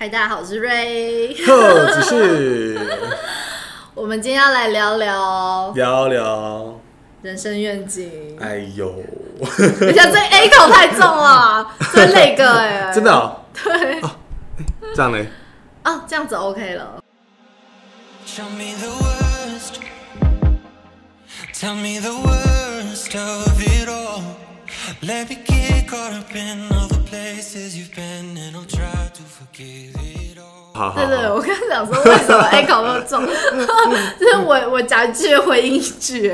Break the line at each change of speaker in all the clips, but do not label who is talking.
嗨，大家好，我是瑞。
呵，只是
我们今天要来聊聊
聊聊。
人生愿景。
哎呦，
等一下这 A 口太重了，这那个哎、
真的、哦？
对
这样嘞？
啊，这样子 OK 了。
Show me the worst. Tell me the worst of it all. Let me get caught up in all the places you've been, and I'll try to forgive it all.
好好
对对，
好，
我刚想说为什么 A 考那么重，就是我我讲一句回应一句、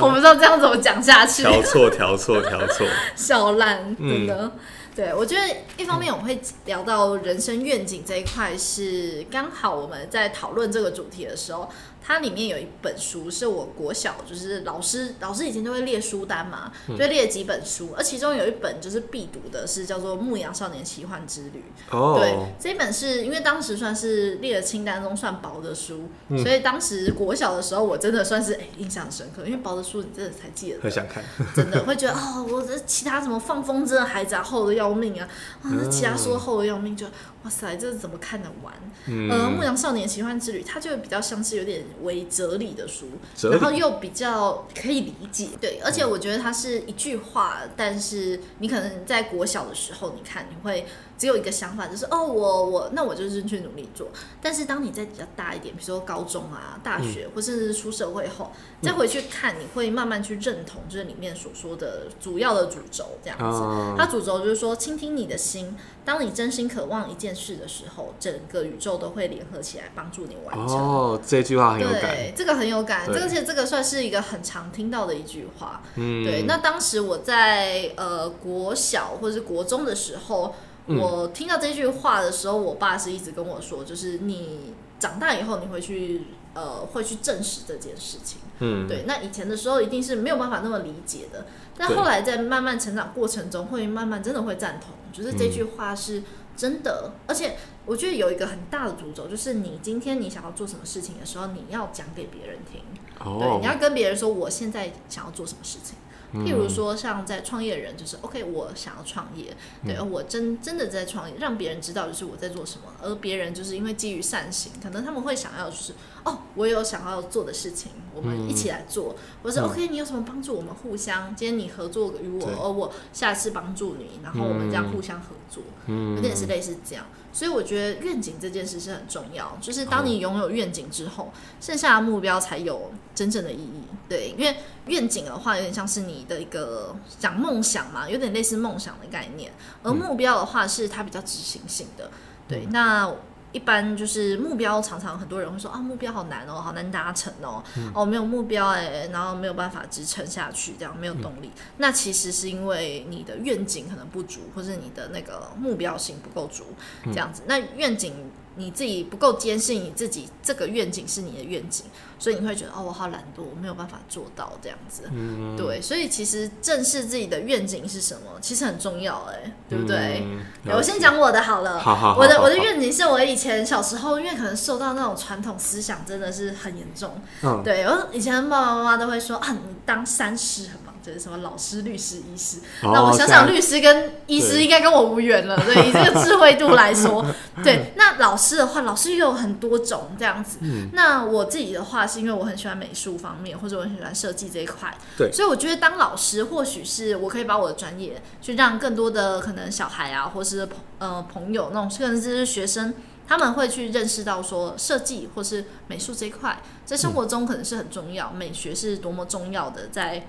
我不知道这样怎么讲下去。
调错调错调错。
笑烂，真的。
嗯
对，我觉得一方面我们会聊到人生愿景这一块，是刚好我们在讨论这个主题的时候，它里面有一本书是我国小就是老师老师以前都会列书单嘛，
嗯
就列几本书，而其中有一本就是必读的，是叫做《牧羊少年奇幻之旅》。哦对
哦，，
这一本是因为当时算是列的清单中算薄的书，
嗯
所以当时国小的时候我真的算是哎、印象深刻，因为薄的书你真的才记得
很想看。
真的会觉得哦，我这其他什么放风筝的孩子啊，厚的要命啊，啊，那其他说厚的要命就，哇塞，这怎么看得完？
嗯。
呃，《牧羊少年奇幻之旅》它就比较像是有点为哲理的书，然后又比较可以理解，对，而且我觉得它是一句话，但是你可能在国小的时候，你看你会只有一个想法，就是哦，我我那我就是去努力做，但是当你在比较大一点，比如说高中啊、大学，或是出社会后，再回去看，你会慢慢去认同这里面所说的主要的主轴，这样子。
哦
它主轴就是说，倾听你的心。当你真心渴望一件事的时候，整个宇宙都会联合起来帮助你完成。
哦，这句话很有感
对，。这个很有感，这个其实这个算是一个很常听到的一句话。
嗯，
对，那当时我在呃国小或者是国中的时候，
嗯
我听到这句话的时候，我爸是一直跟我说，就是你长大以后你会去呃会去证实这件事情。
嗯，
对，那以前的时候一定是没有办法那么理解的，但后来在慢慢成长过程中，会慢慢真的会赞同，就是这句话是真的，而且我觉得有一个很大的诅咒，就是你今天你想要做什么事情的时候，你要讲给别人听，对，
哦
你，要跟别人说我现在想要做什么事情。
嗯。
譬如说，像在创业人，就是 OK，我想要创业，对，
嗯。
我真真的在创业，让别人知道就是我在做什么，而别人就是因为基于善行，可能他们会想要就是哦，我有想要做的事情，我们一起来做，或者
嗯。
OK，你有什么帮助，我们互相，今天你合作与我
对，
而我下次帮助你，然后我们这样
嗯。
互相合作，
嗯。
有点是类似这样。所以我觉得愿景这件事是很重要，就是当你拥有愿景之后，剩下的目标才有真正的意义。对，因为愿景的话，有点像是你的一个讲梦想嘛，有点类似梦想的概念，而目标的话是它比较执行性的。对，那一般就是目标，常常很多人会说啊，目标好难哦，好难达成哦，哦没有目标哎、然后没有办法支撑下去，这样没有动力。那其实是因为你的愿景可能不足，或是你的那个目标性不够足，这样子。那愿景你自己不够坚信你自己这个愿景是你的愿景，所以你会觉得哦，我好懒惰，我没有办法做到这样子。
嗯
对，所以其实正视自己的愿景是什么，其实很重要哎、对不对？
嗯
对我先讲我的好了。
好好好
我的我的愿景是我以前小时候，因为可能受到那种传统思想真的是很严重。
嗯，
对，我以前爸爸妈妈都会说啊，你当三师就是什么老师、律师、医师。
哦
那我想想，律师跟医师应该跟我无缘了。对，以这个智慧度来说，对。那老师的话，老师又有很多种这样子。
嗯
那我自己的话，是因为我很喜欢美术方面，或者我很喜欢设计这一块。
对
所以我觉得当老师，或许是我可以把我的专业去让更多的可能小孩啊，或是朋呃朋友那种，甚至是学生。他们会去认识到说设计或是美术这一块，在生活中可能是很重要，美学是多么重要的，在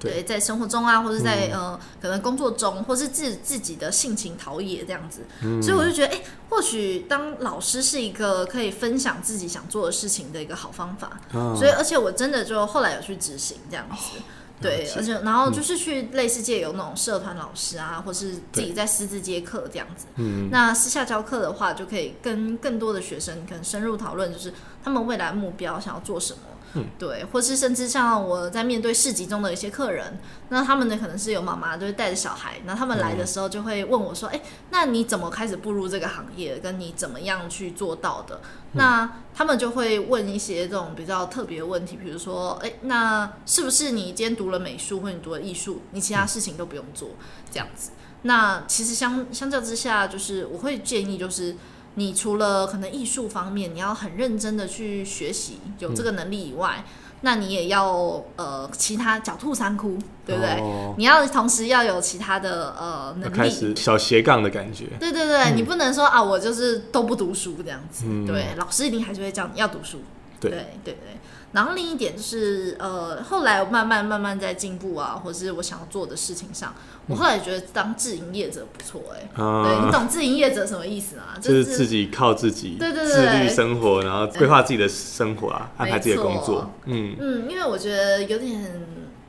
对
对，在生活中啊，或者在、呃，可能工作中，或是自自己的性情陶冶这样子，所以我就觉得，哎、或许当老师是一个可以分享自己想做的事情的一个好方法。
嗯
所以，而且我真的就后来有去执行这样子。对，而且然后就是去类似界有那种社团老师啊，或是自己在私自接课这样子。
嗯
那私下教课的话，就可以跟更多的学生可能深入讨论，就是他们未来目标想要做什么。
嗯
对，或是甚至像我在面对市集中的一些客人，那他们呢可能是有妈妈，就是带着小孩，那他们来的时候就会问我说：“哎、那你怎么开始步入这个行业？跟你怎么样去做到的？”那他们就会问一些这种比较特别的问题，比如说：“哎、那是不是你今天读了美术或者你读了艺术，你其他事情都不用做？”这样子。那其实相相较之下，就是我会建议，就是你除了可能艺术方面，你要很认真的去学习，有这个能力以外，那你也要呃其他狡兔三窟，对不对？
哦
你要同时要有其他的呃能力。
开始小斜杠的感觉。
对对对，你不能说啊，我就是都不读书这样子。
嗯
对，老师一定还是会叫你要读书。
对
对对对。然后另一点就是，呃，后来我慢慢慢慢在进步啊，或是我想要做的事情上，我后来觉得当自营业者不错哎、对你
啊，
懂自营业者什么意思吗？
就是自己靠自己，
对对对
自律生活，然后规划自己的生活啊，安排自己的工作。嗯，
嗯，因为我觉得有点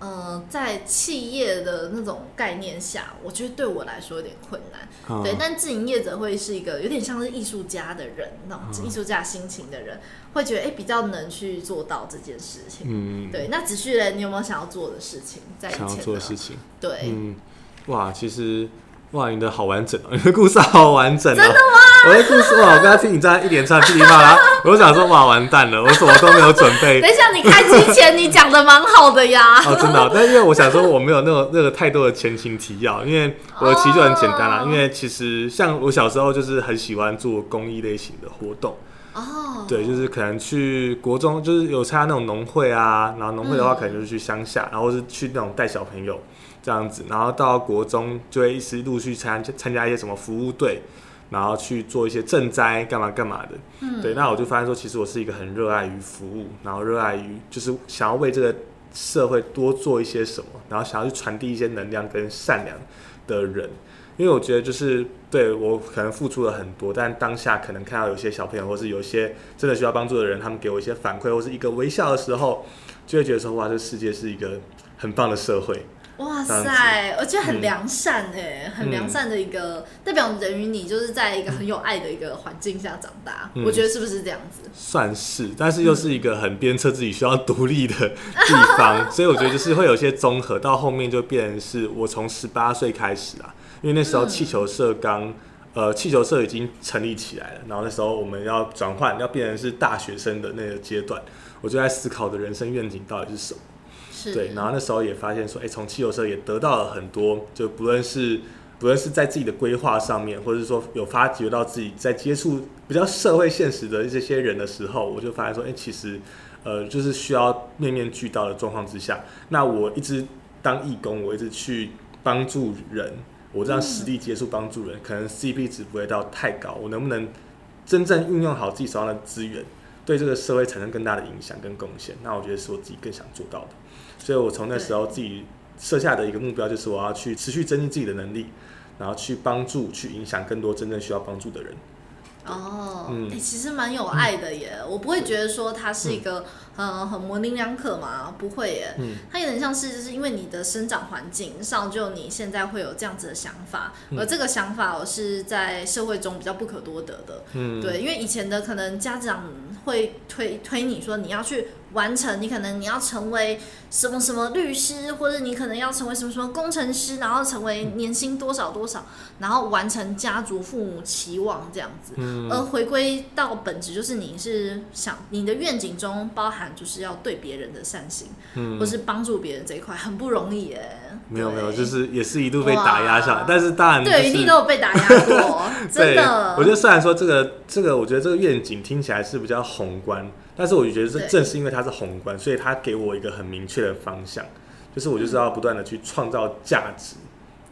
呃，在企业的那种概念下，我觉得对我来说有点困难。
啊
对，但自营业者会是一个有点像是艺术家的人，那
嗯
种艺术家心情的人，会觉得哎、诶比较能去做到这件事情。
嗯，
对，那子旭人，你有没有想要做的事情？在以前
想要做的事情，
对，
嗯，哇，其实哇，你的好完整哦，你的故事好完整、哦，真的吗？我的故事哇，我刚刚听你这样一连串噼里啪啦，我就想说哇，完蛋了，我什么都没有准备
等。一下，你开机前你讲的蛮好的呀。
哦，真的哦、但因为我想说我没有那种那个太多的前情提要，因为我的其实就很简单啦。
哦
因为其实像我小时候就是很喜欢做公益类型的活动，
哦，
对，就是可能去国中，就是有参加那种农会啊，然后农会的话
嗯
可能就是去乡下，然后是去那种带小朋友这样子，然后到国中就会一直陆续参加参加一些什么服务队，然后去做一些赈灾干嘛干嘛的。
嗯
对，那我就发现说，其实我是一个很热爱于服务，然后热爱于就是想要为这个社会多做一些什么，然后想要去传递一些能量跟善良的人。因为我觉得就是对我可能付出了很多，但当下可能看到有些小朋友，或是有一些真的需要帮助的人，他们给我一些反馈，或是一个微笑的时候，就会觉得说哇，这世界是一个很棒的社会。
哇塞，我觉得很
嗯
良善哎、很良善的一个、代表人与你就是在一个很有爱的一个环境下长大，
嗯
我觉得是不是这样子？
算是，但是又是一个很鞭策自己需要独立的地方，所以我觉得就是会有一些综合，到后面就变成是我从十八岁开始啊，因为那时候
嗯
气球社刚。呃，气球社已经成立起来了，然后那时候我们要转换，要变成是大学生的那个阶段，我就在思考的人生愿景到底是什么。
是，
对，然后那时候也发现说，哎、从汽油社也得到了很多，就不论是不论是在自己的规划上面，或者是说有发觉到自己在接触比较社会现实的这些人的时候，我就发现说，哎、其实呃，就是需要面面俱到的状况之下，那我一直当义工，我一直去帮助人，我这样实地接触帮助人，可能 CP 值不会到太高，我能不能真正运用好自己手上的资源？对这个社会产生更大的影响跟贡献，那我觉得是我自己更想做到的。所以我从那时候自己设下的一个目标，就是我要去持续增进自己的能力，然后去帮助、去影响更多真正需要帮助的人。
哦，哎、
嗯
其实蛮有爱的耶，我不会觉得说它是一个、呃很模棱两可嘛，不会耶，它有点像是就是因为你的生长环境造就你现在会有这样子的想法，而这个想法我是在社会中比较不可多得的，
嗯，
对，因为以前的可能家长会推推你说你要去完成，你可能你要成为什么什么律师，或者你可能要成为什么什么工程师，然后成为年薪多少多少，然后完成家族父母期望这样子。
嗯
而回归到本质，就是你是想你的愿景中包含就是要对别人的善心，
嗯
或是帮助别人这一块，很不容易耶。
没有没有，就是也是一度被打压下来，但是当然、就是、
对，一定都有被打压过，真的。
我觉得虽然说这个这个，我觉得这个愿景听起来是比较宏观，但是我就觉得这正是因为它是宏观，所以它给我一个很明确的方向，就是我就是要不断的去创造价值，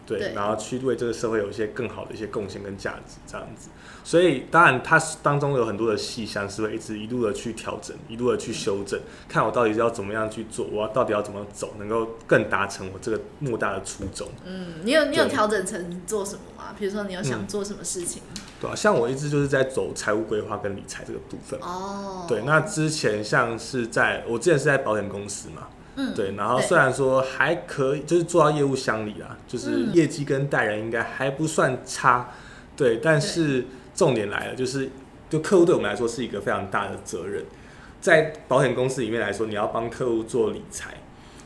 对，
对
然后去为这个社会有一些更好的一些贡献跟价值，这样子。所以当然它当中有很多的细项是会一直一路的去调整，一路的去修正，看我到底是要怎么样去做，我要到底要怎么走，能够更达成我这个莫大的初衷。
嗯，你有你有
对
调整成做什么吗？比如说你有想做什么事情？
对啊，像我一直就是在走财务规划跟理财这个部分。
哦，
对，那之前像是在我之前是在保险公司嘛，
嗯，
对，然后
对
虽然说还可以，就是做到业务乡里啦，就是
嗯
业绩跟待人应该还不算差，对，但是重点来了，就是就客户对我们来说是一个非常大的责任，在保险公司里面来说，你要帮客户做理财，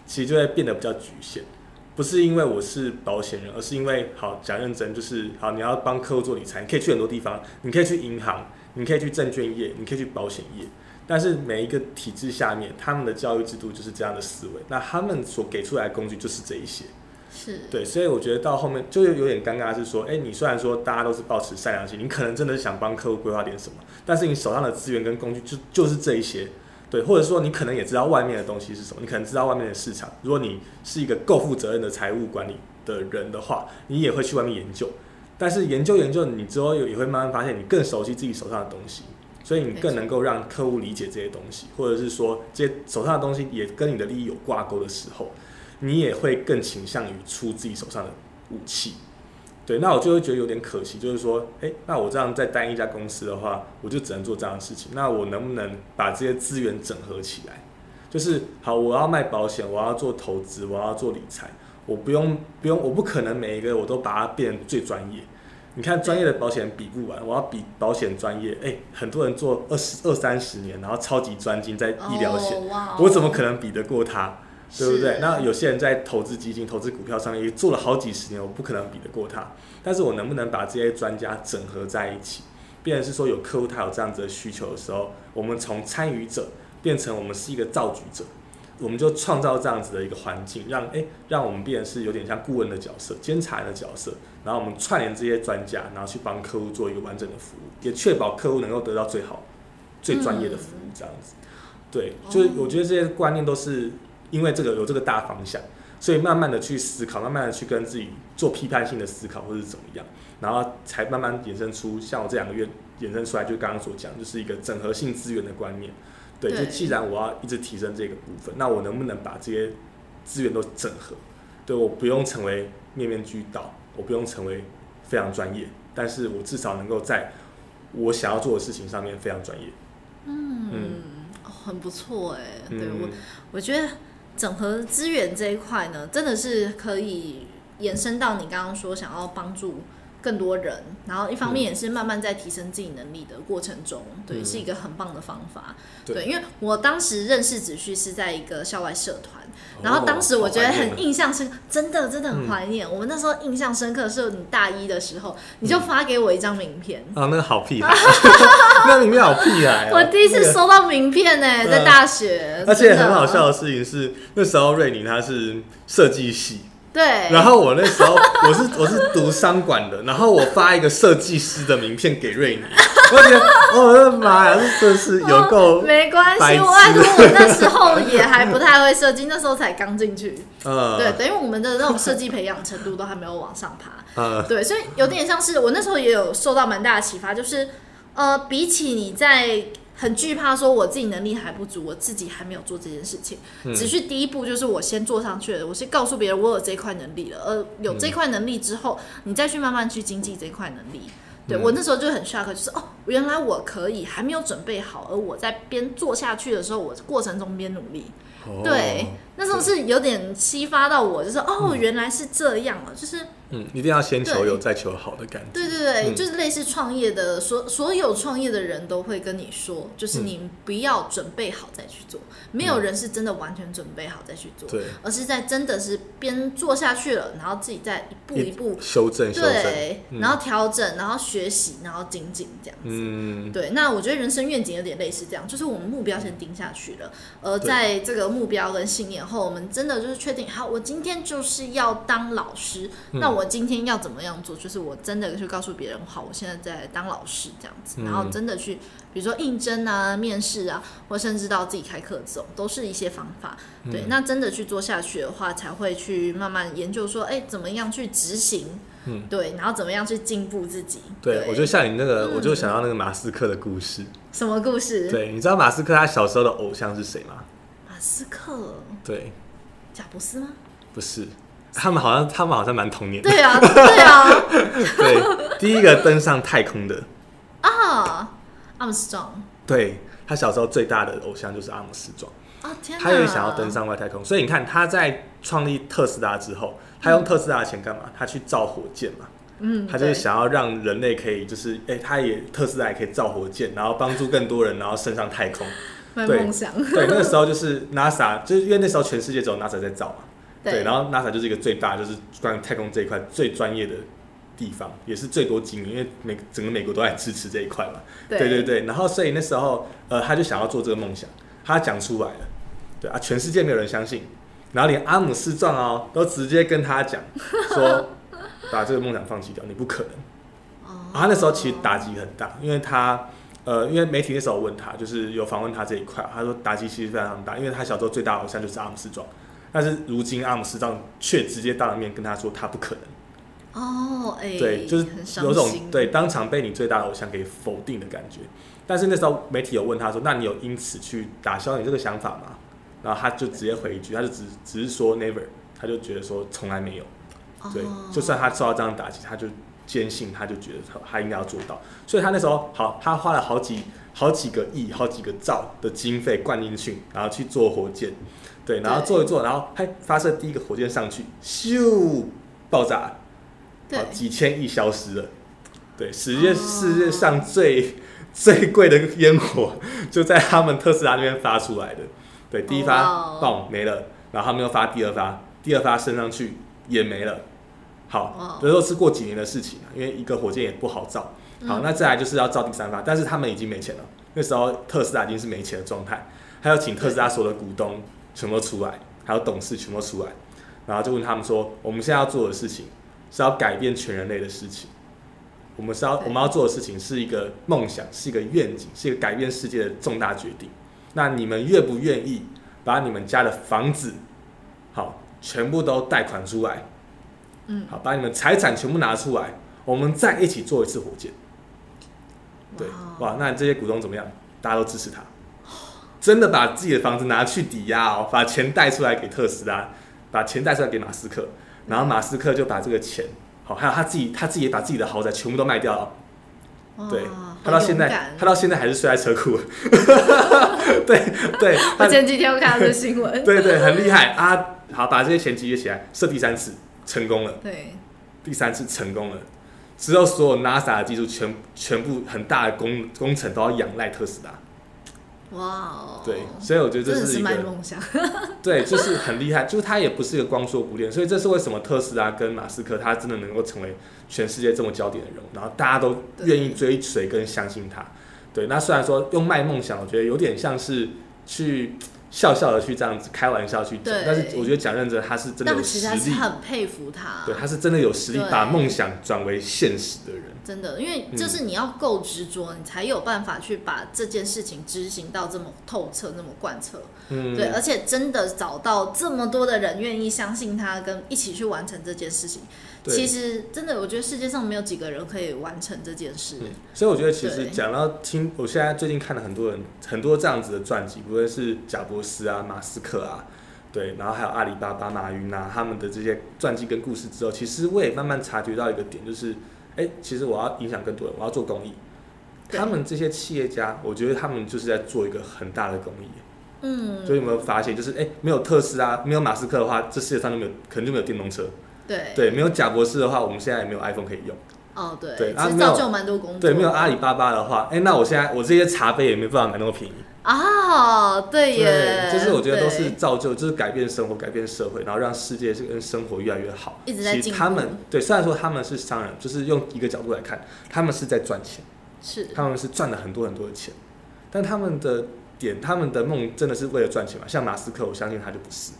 其实就会变得比较局限。不是因为我是保险人，而是因为好讲认真，就是好你要帮客户做理财，你可以去很多地方，你可以去银行，你可以去证券业，你可以去保险业，但是每一个体制下面，他们的教育制度就是这样的思维，那他们所给出来的工具就是这一些，
是，
对，所以我觉得到后面就有点尴尬，是说，哎、你虽然说大家都是保持善良心，你可能真的是想帮客户规划点什么，但是你手上的资源跟工具就就是这一些，对，或者说你可能也知道外面的东西是什么，你可能知道外面的市场，如果你是一个够负责任的财务管理的人的话，你也会去外面研究，但是研究研究，你之后也也会慢慢发现，你更熟悉自己手上的东西。所以你更能够让客户理解这些东西，或者是说这些手上的东西也跟你的利益有挂钩的时候，你也会更倾向于出自己手上的武器。对，那我就会觉得有点可惜，就是说，诶，那我这样在单一家公司的话，我就只能做这样的事情。那我能不能把这些资源整合起来？就是好，我要卖保险，我要做投资，我要做理财，我不用不用，我不可能每一个我都把它变最专业。你看专业的保险比不完，我要比保险专业，诶，很多人做二十二三十年，然后超级专精在医疗险，我怎么可能比得过他？对不对？那有些人在投资基金、投资股票上面也做了好几十年，我不可能比得过他。但是我能不能把这些专家整合在一起？变成是说有客户他有这样子的需求的时候，我们从参与者变成我们是一个造局者，我们就创造这样子的一个环境，让诶让我们变成是有点像顾问的角色、监察人的角色，然后我们串联这些专家，然后去帮客户做一个完整的服务，也确保客户能够得到最好、最专业的服务，这样子。对，就是我觉得这些观念都是因为这个有这个大方向，所以慢慢的去思考，慢慢的去跟自己做批判性的思考，或是怎么样，然后才慢慢衍生出像我这两个月衍生出来，就刚刚所讲，就是一个整合性资源的观念。对，就既然我要一直提升这个部分，那我能不能把这些资源都整合？对我不用成为面面俱到，我不用成为非常专业，但是我至少能够在我想要做的事情上面非常专业。
嗯，哦很不错哎、对我
嗯，
我觉得整合资源这一块呢，真的是可以延伸到你刚刚说想要帮助更多人，然后一方面也是慢慢在提升自己能力的过程中，对，
嗯
是一个很棒的方法。
对
对，因为我当时认识子旭是在一个校外社团，然后当时我觉得很印象深刻，真的真的很怀念。我们那时候印象深刻是你大一的时候，你就发给我一张名片。
啊，那个好屁孩，那里面好屁孩、哦。
我第一次收到名片呢、
嗯
在大学，
而且很好笑的事情是，那时候瑞宁他是设计系，
对，
然后我那时候 我是我是读商管的，然后我发一个设计师的名片给瑞尼，我觉得哦我的妈呀，这真是有够
没关系，我拜托我那时候也还不太会设计，那时候才刚进去，
呃。
对，等于我们的那种设计培养程度都还没有往上爬，
嗯
对，所以有点像是我那时候也有受到蛮大的启发，就是呃，比起你在很惧怕说我自己能力还不足，我自己还没有做这件事情，
嗯。
只是第一步就是我先做上去了，我先告诉别人我有这块能力了，而有这块能力之后，你再去慢慢去经济这块能力。对、
嗯。
我那时候就很 shock，就是哦，原来我可以，还没有准备好，而我在边做下去的时候，我过程中边努力。对，那时候是有点激发到我，就是哦，原来是这样啊，就是
嗯，一定要先求有再求好的感觉。
对对对，
嗯。
就是类似创业的，所所有创业的人都会跟你说，就是
嗯。
你不要准备好再去做，没有人是真的完全准备好再去做，
对，
而是在真的是边做下去了，然后自己再一步一步
修正修正。
对，
嗯。
然后调整，然后学习，然后精进这样子。
嗯，
对，那我觉得人生愿景有点类似这样，就是我们目标先定下去了，而在这个目标跟信念后，我们真的就是确定，好，我今天就是要当老师，
嗯
那我今天要怎么样做？就是我真的去告诉别人，好，我现在在当老师这样子，
嗯
然后真的去，比如说应征啊、面试啊，或甚至到自己开课这种，都是一些方法。对，
嗯
那真的去做下去的话，才会去慢慢研究说，哎，怎么样去执行。
嗯
对，然后怎么样去进步自己？
对，我就像你那个，
嗯
我就想到那个马斯克的故事。
什么故事？
对，你知道马斯克他小时候的偶像是谁吗？
马斯克、
对，
贾伯斯吗？
不是，他们好像他们好像蛮童年的。
对啊，对啊，
对，第一个登上太空的，
啊，Armstrong，
对他小时候最大的偶像就是阿姆斯壮，
啊天哪，
他也想要登上外太空，所以你看他在创立特斯拉之后，他用特斯拉的钱干嘛？他去造火箭嘛，
嗯，
他就是想要让人类可以就是，哎、他也特斯拉也可以造火箭，然后帮助更多人，然后升上太空。对
卖梦想，
对，那个时候就是 NASA，就是因为那时候全世界只有 NASA 在造嘛，对，然
后
后 NASA 就是一个最大，就是关于太空这一块最专业的地方，也是最多精英，因为美整个美国都在支持这一块嘛。对对对，然后所以那时候呃，他就想要做这个梦想，他讲出来了，对啊，全世界没有人相信，然后连阿姆斯壮哦都直接跟他讲说，把这个梦想放弃掉，你不可能。
哦
他那时候其实打击很大，因为他呃，因为媒体那时候问他，就是有访问他这一块，他说打击其实非常大，因为他小时候最大的偶像就是阿姆斯壮，但是如今阿姆斯壮却直接当着面跟他说他不可能。
哦，哎，
对，就是有种对当场被你最大的偶像给否定的感觉。但是那时候媒体有问他说：“那你有因此去打消你这个想法吗？”然后他就直接回一句，他就只只是说 never，他就觉得说从来没有。对，就算他受到这样的打击，他就坚信，他就觉得他他应该要做到。所以他那时候好，他花了好几好几个亿、好几个兆的经费灌进去，然后去做火箭。对，然后做一做，然后嘿发射第一个火箭上去，咻，爆炸。
对
好，几千亿消失了。对，世界
哦
世界上最最贵的烟火就在他们特斯拉那边发出来的。对，第一发爆没了，然后他们又发第二发，第二发升上去也没了。
哇
好，这都是过几年的事情啊，因为一个火箭也不好造。好，
嗯
那再来就是要造第三发，但是他们已经没钱了。那时候特斯拉已经是没钱的状态，还要请特斯拉所有的股东全部出来，还有董事全部出来，然后就问他们说，我们现在要做的事情是要改变全人类的事情。我们是要我们要做的事情是一个梦想，是一个愿景，是一个改变世界的重大决定。那你们愿不愿意把你们家的房子，好，全部都贷款出来？
嗯，
好，把你们财产全部拿出来，我们再一起做一次火箭。对，
哇
哇，那这些股东怎么样？大家都支持他，真的把自己的房子拿去抵押哦，把钱贷出来给特斯拉，把钱贷出来给马斯克，然后马斯克就把这个钱，好，还有他自己，他自己也把自己的豪宅全部都卖掉了。对，他到现在，他到现在还是睡在车库。对 对，他
我前几天我看到这新闻，
对对，很厉害啊！好，把这些钱集结起来，设第三次成功了，
对，
第三次成功了。之后所有 NASA 的技术全全部很大的工工程都要仰赖特斯拉。
哇哦，
对，所以我觉得这
是
是一个
卖梦想，
对，就是很厉害，就是他也不是一个光说不练，所以这是为什么特斯拉跟马斯克他真的能够成为全世界这么焦点的人物，然后大家都愿意追随跟相信他。对，那虽然说用卖梦想，我觉得有点像是去笑笑的去这样子开玩笑去讲
对，
但是我觉得讲认真，他是真的有
实他是
实力，
很佩服他，
对，他是真的有实力把梦想转为现实的人。
真的，因为
嗯
就是你要够执着，你才有办法去把这件事情执行到这么透彻、那么贯彻。
嗯，
对，而且真的找到这么多的人愿意相信他，跟一起去完成这件事情。
对
其实真的，我觉得世界上没有几个人可以完成这件事。
嗯，所以我觉得其实讲到听，我现在最近看了很多人很多这样子的传记，不论是贾伯斯啊、马斯克啊，对，然后还有阿里巴巴、马云啊，他们的这些传记跟故事之后，其实我也慢慢察觉到一个点，就是，哎、其实我要影响更多人，我要做公益。他们这些企业家，我觉得他们就是在做一个很大的公益。
嗯，
所以有没有发现，就是哎、没有特斯拉，没有马斯克的话，这世界上就没有，可能就没有电动车。
对，
对，没有贾博士的话，我们现在也没有 iPhone 可以用。
哦，对，
对
其实造就蛮多工作。
对，没有阿里巴巴的话，哎、那我现在我这些茶杯也没办法买那么便宜。
啊，对耶，
就是我觉得都是造就，就是改变生活、改变社会，然后让世界这个生活越来越好。
一直在进步
他们对，虽然说他们是商人，就是用一个角度来看，他们是在赚钱，
是
他们是赚了很多很多的钱，但他们的点，他们的梦真的是为了赚钱吗？像马斯克，我相信他就不是，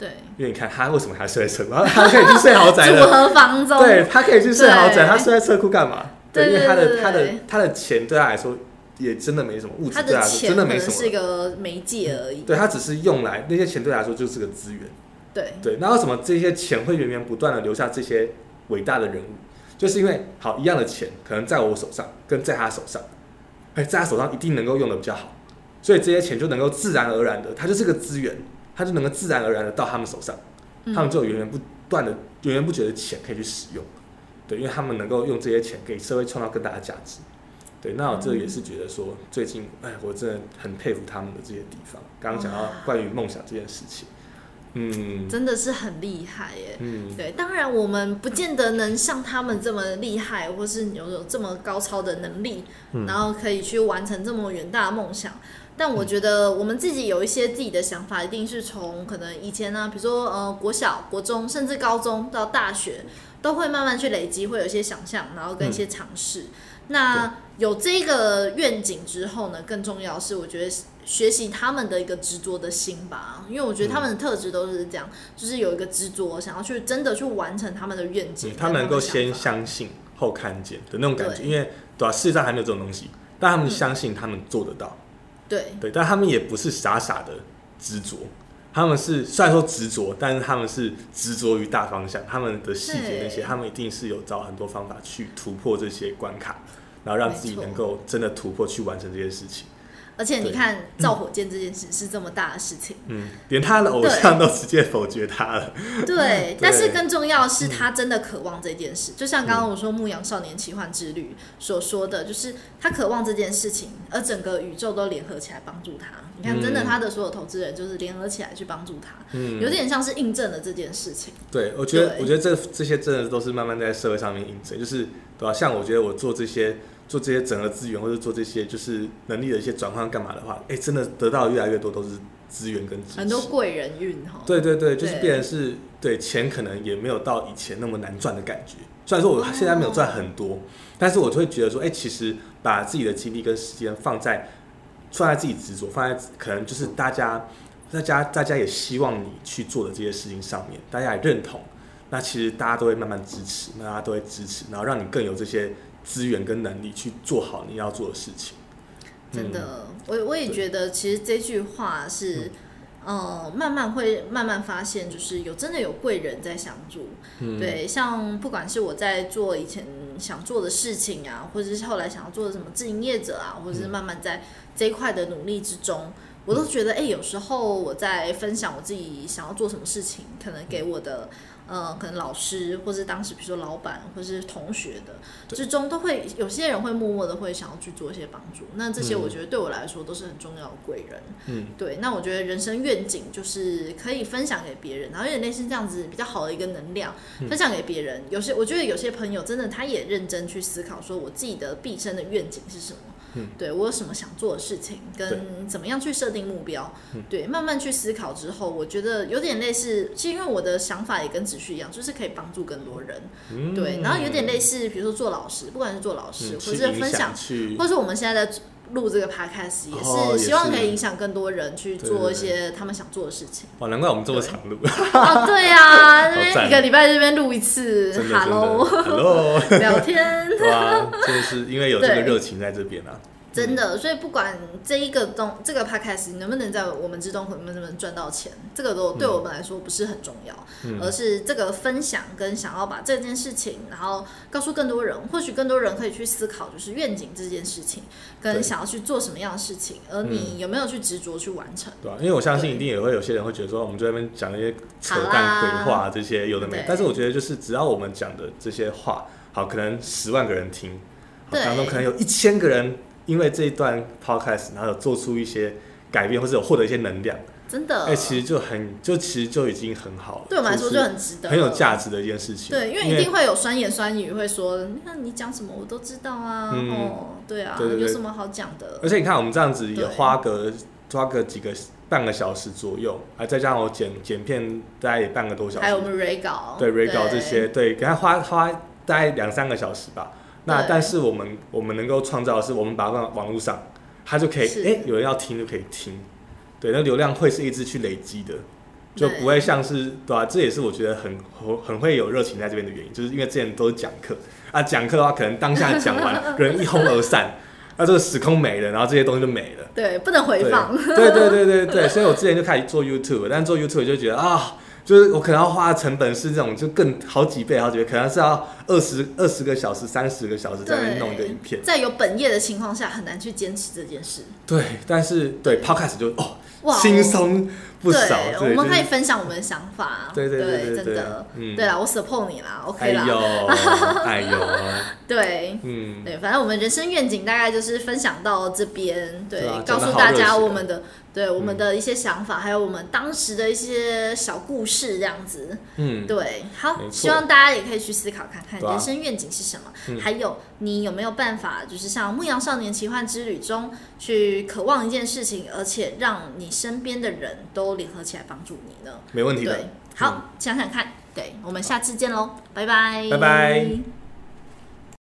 对，
因为你看他为什么还睡在车库，然 后他可以去睡豪宅
组。合房中，
对他可以去睡豪宅，他睡在车库干嘛？
对
因为他的他的他的钱对他来说也真的没什么，物质对他来说真的没什么
是一。个媒介而已。
对他只是用来那些钱对他来说就是个资源。
对
对，那为什么这些钱会源源不断的留下这些伟大的人物？就是因为好一样的钱，可能在我手上跟在他手上，哎，在他手上一定能够用的比较好，所以这些钱就能够自然而然的，它就是个资源，它就能够自然而然的到他们手上，
嗯
他们就有源源不断的、源源不绝的钱可以去使用。对，因为他们能够用这些钱给社会创造更大的价值。对，那我这也是觉得说，最近哎，我真的很佩服他们的这些地方。刚刚讲到关于梦想这件事情，嗯
真的是很厉害耶。
嗯，
对，当然我们不见得能像他们这么厉害，或是有有这么高超的能力，
嗯
然后可以去完成这么远大的梦想。但我觉得我们自己有一些自己的想法，一定是从可能以前呢、比如说呃国小、国中，甚至高中到大学，都会慢慢去累积，会有一些想象，然后跟一些尝试。那有这个愿景之后呢，更重要是我觉得学习他们的一个执着的心吧，因为我觉得他们的特质都是这样，就是有一个执着，想要去真的去完成他们的愿景
嗯，他们能够先相信后看见的那种感觉，因为对吧、世界上还没有这种东西，但他们
嗯。
相信他们做得到，
对。
对，但他们也不是傻傻的执着，他们是虽然说执着，但是他们是执着于大方向，他们的细节那些，他们一定是有找很多方法去突破这些关卡，然后让自己能够真的突破去完成这些事情。
而且你看造火箭这件事是这么大的事情，
嗯，连他的偶像都直接否决他了。
对，但是更重要的是他真的渴望这件事，就像刚刚我说《牧羊少年奇幻之旅》所说的，就是他渴望这件事情，而整个宇宙都联合起来帮助他。你看，真的
嗯
他的所有投资人就是联合起来去帮助他，
嗯，
有点像是印证了这件事情。
对，我觉得，我觉得这这些真的都是慢慢在社会上面印证，就是对吧、像我觉得我做这些做这些整合资源，或者做这些就是能力的一些转换干嘛的话，哎、真的得到越来越多都是资源跟。
很多贵人运哈，
对对对，就是变成是对钱可能也没有到以前那么难赚的感觉。虽然说我现在没有赚很多，但是我就会觉得说，哎、其实把自己的精力跟时间放在放在自己执着，放在可能就是大家大家大家也希望你去做的这些事情上面，大家也认同，那其实大家都会慢慢支持，那大家都会支持，然后让你更有这些资源跟能力去做好你要做的事情。
真的，我我也觉得，其实这句话是，呃，慢慢会慢慢发现，就是有真的有贵人在相助。
嗯，
对，像不管是我在做以前想做的事情啊，或者是后来想要做的什么自营业者啊，或者是慢慢在这一块的努力之中，我都觉得，哎、有时候我在分享我自己想要做什么事情，可能给我的。呃，可能老师，或是当时比如说老板，或是同学的之中，都会有些人会默默的会想要去做一些帮助。那这些
嗯
我觉得对我来说都是很重要的贵人。
嗯，
对，那我觉得人生愿景就是可以分享给别人，然后有点类似这样子比较好的一个能量，
嗯
分享给别人。有些我觉得有些朋友真的他也认真去思考，说我自己的毕生的愿景是什么。
嗯。
对我有什么想做的事情，跟怎么样去设定目标，
嗯。
对，慢慢去思考之后，我觉得有点类似，其实因为我的想法也跟子旭一样，就是可以帮助更多人，
嗯。
对，然后有点类似，比如说做老师，不管是做老师，
嗯，
或是分享或是我们现在在录这个 podcast，也
哦
是希望可以影响更多人去做一些他们想做的事情。
哇，难怪我们这么长录，
哦，对啊，这边
赞
一个礼拜这边录一次
真的真的，Hello，，Hello，
聊天，
哇，就是因为有这个热情在这边啊。
真的。所以不管这一个东这个 podcast 你能不能在我们之中能不能赚到钱，这个都对我们来说不是很重要，
嗯。
而是这个分享跟想要把这件事情，然后告诉更多人，或许更多人可以去思考，就是愿景这件事情，跟想要去做什么样的事情，而你有没有去执着去完成。
对啊、因为我相信一定也会有些人会觉得说，我们就在那边讲一些扯淡鬼话这些有的没，但是我觉得就是只要我们讲的这些话，好，可能十万个人听，当中可能有一千个人因为这一段 podcast，然后有做出一些改变，或者有获得一些能量，
真的，
哎、其实就很就其实就已经很好了，
对我们来说就很值得，
很有价。值的一件事情。
对，因为一定会有酸言酸语会说，你看你讲什么我都知道啊，
嗯
哦，对啊，有什么好讲的
而？且你看，我们这样子也花个花个几个半个小时左右，还再加上我剪剪片，大概也半个多小时。
还有我们 re 稿，
对 re 稿这些，对，给他花花大概两三个小时吧。那但是我们我们能够创造的是，我们把它放到网络上，它就可以，
是。
哎、有人要听就可以听，对，那流量会是一直去累积的，就不会像是对吧、这也是我觉得很很很会有热情在这边的原因，就是因为之前都是讲课。啊，讲课的话可能当下讲完 人一哄而散，那这个时空没了，然后这些东西就没了。
对，不能回放，
对。对对对对，所以我之前就开始做 YouTube，但做 YouTube 就觉得啊，就是我可能要花的成本是这种就更好几倍、好几倍，可能是要二十二十个小时、三十个小时在那弄一个影片。
在有本业的情况下，很难去坚持这件事。
对，但是对 Podcast 就哦
哇，
轻松不少，
对，我们可以分享我们的想法。
对对对
真的，
嗯。
对啦，我 support 你啦，OK
哎
啦，
呦 哎呦，
对。
嗯，
对，反正我们人生愿景大概就是分享到这边，对，告诉大家我们的对我们的一些想法，还有我们当时的一些小故事这样子。
嗯，
对，好希望大家也可以去思考看看人生愿景是什么，
嗯。
还有你有没有办法，就是像《牧羊少年奇幻之旅》中去渴望一件事情，而且让你身边的人都联合起来帮助你呢？
没问题的
对，，好，想想看，对我们下次见喽，拜拜，
拜拜。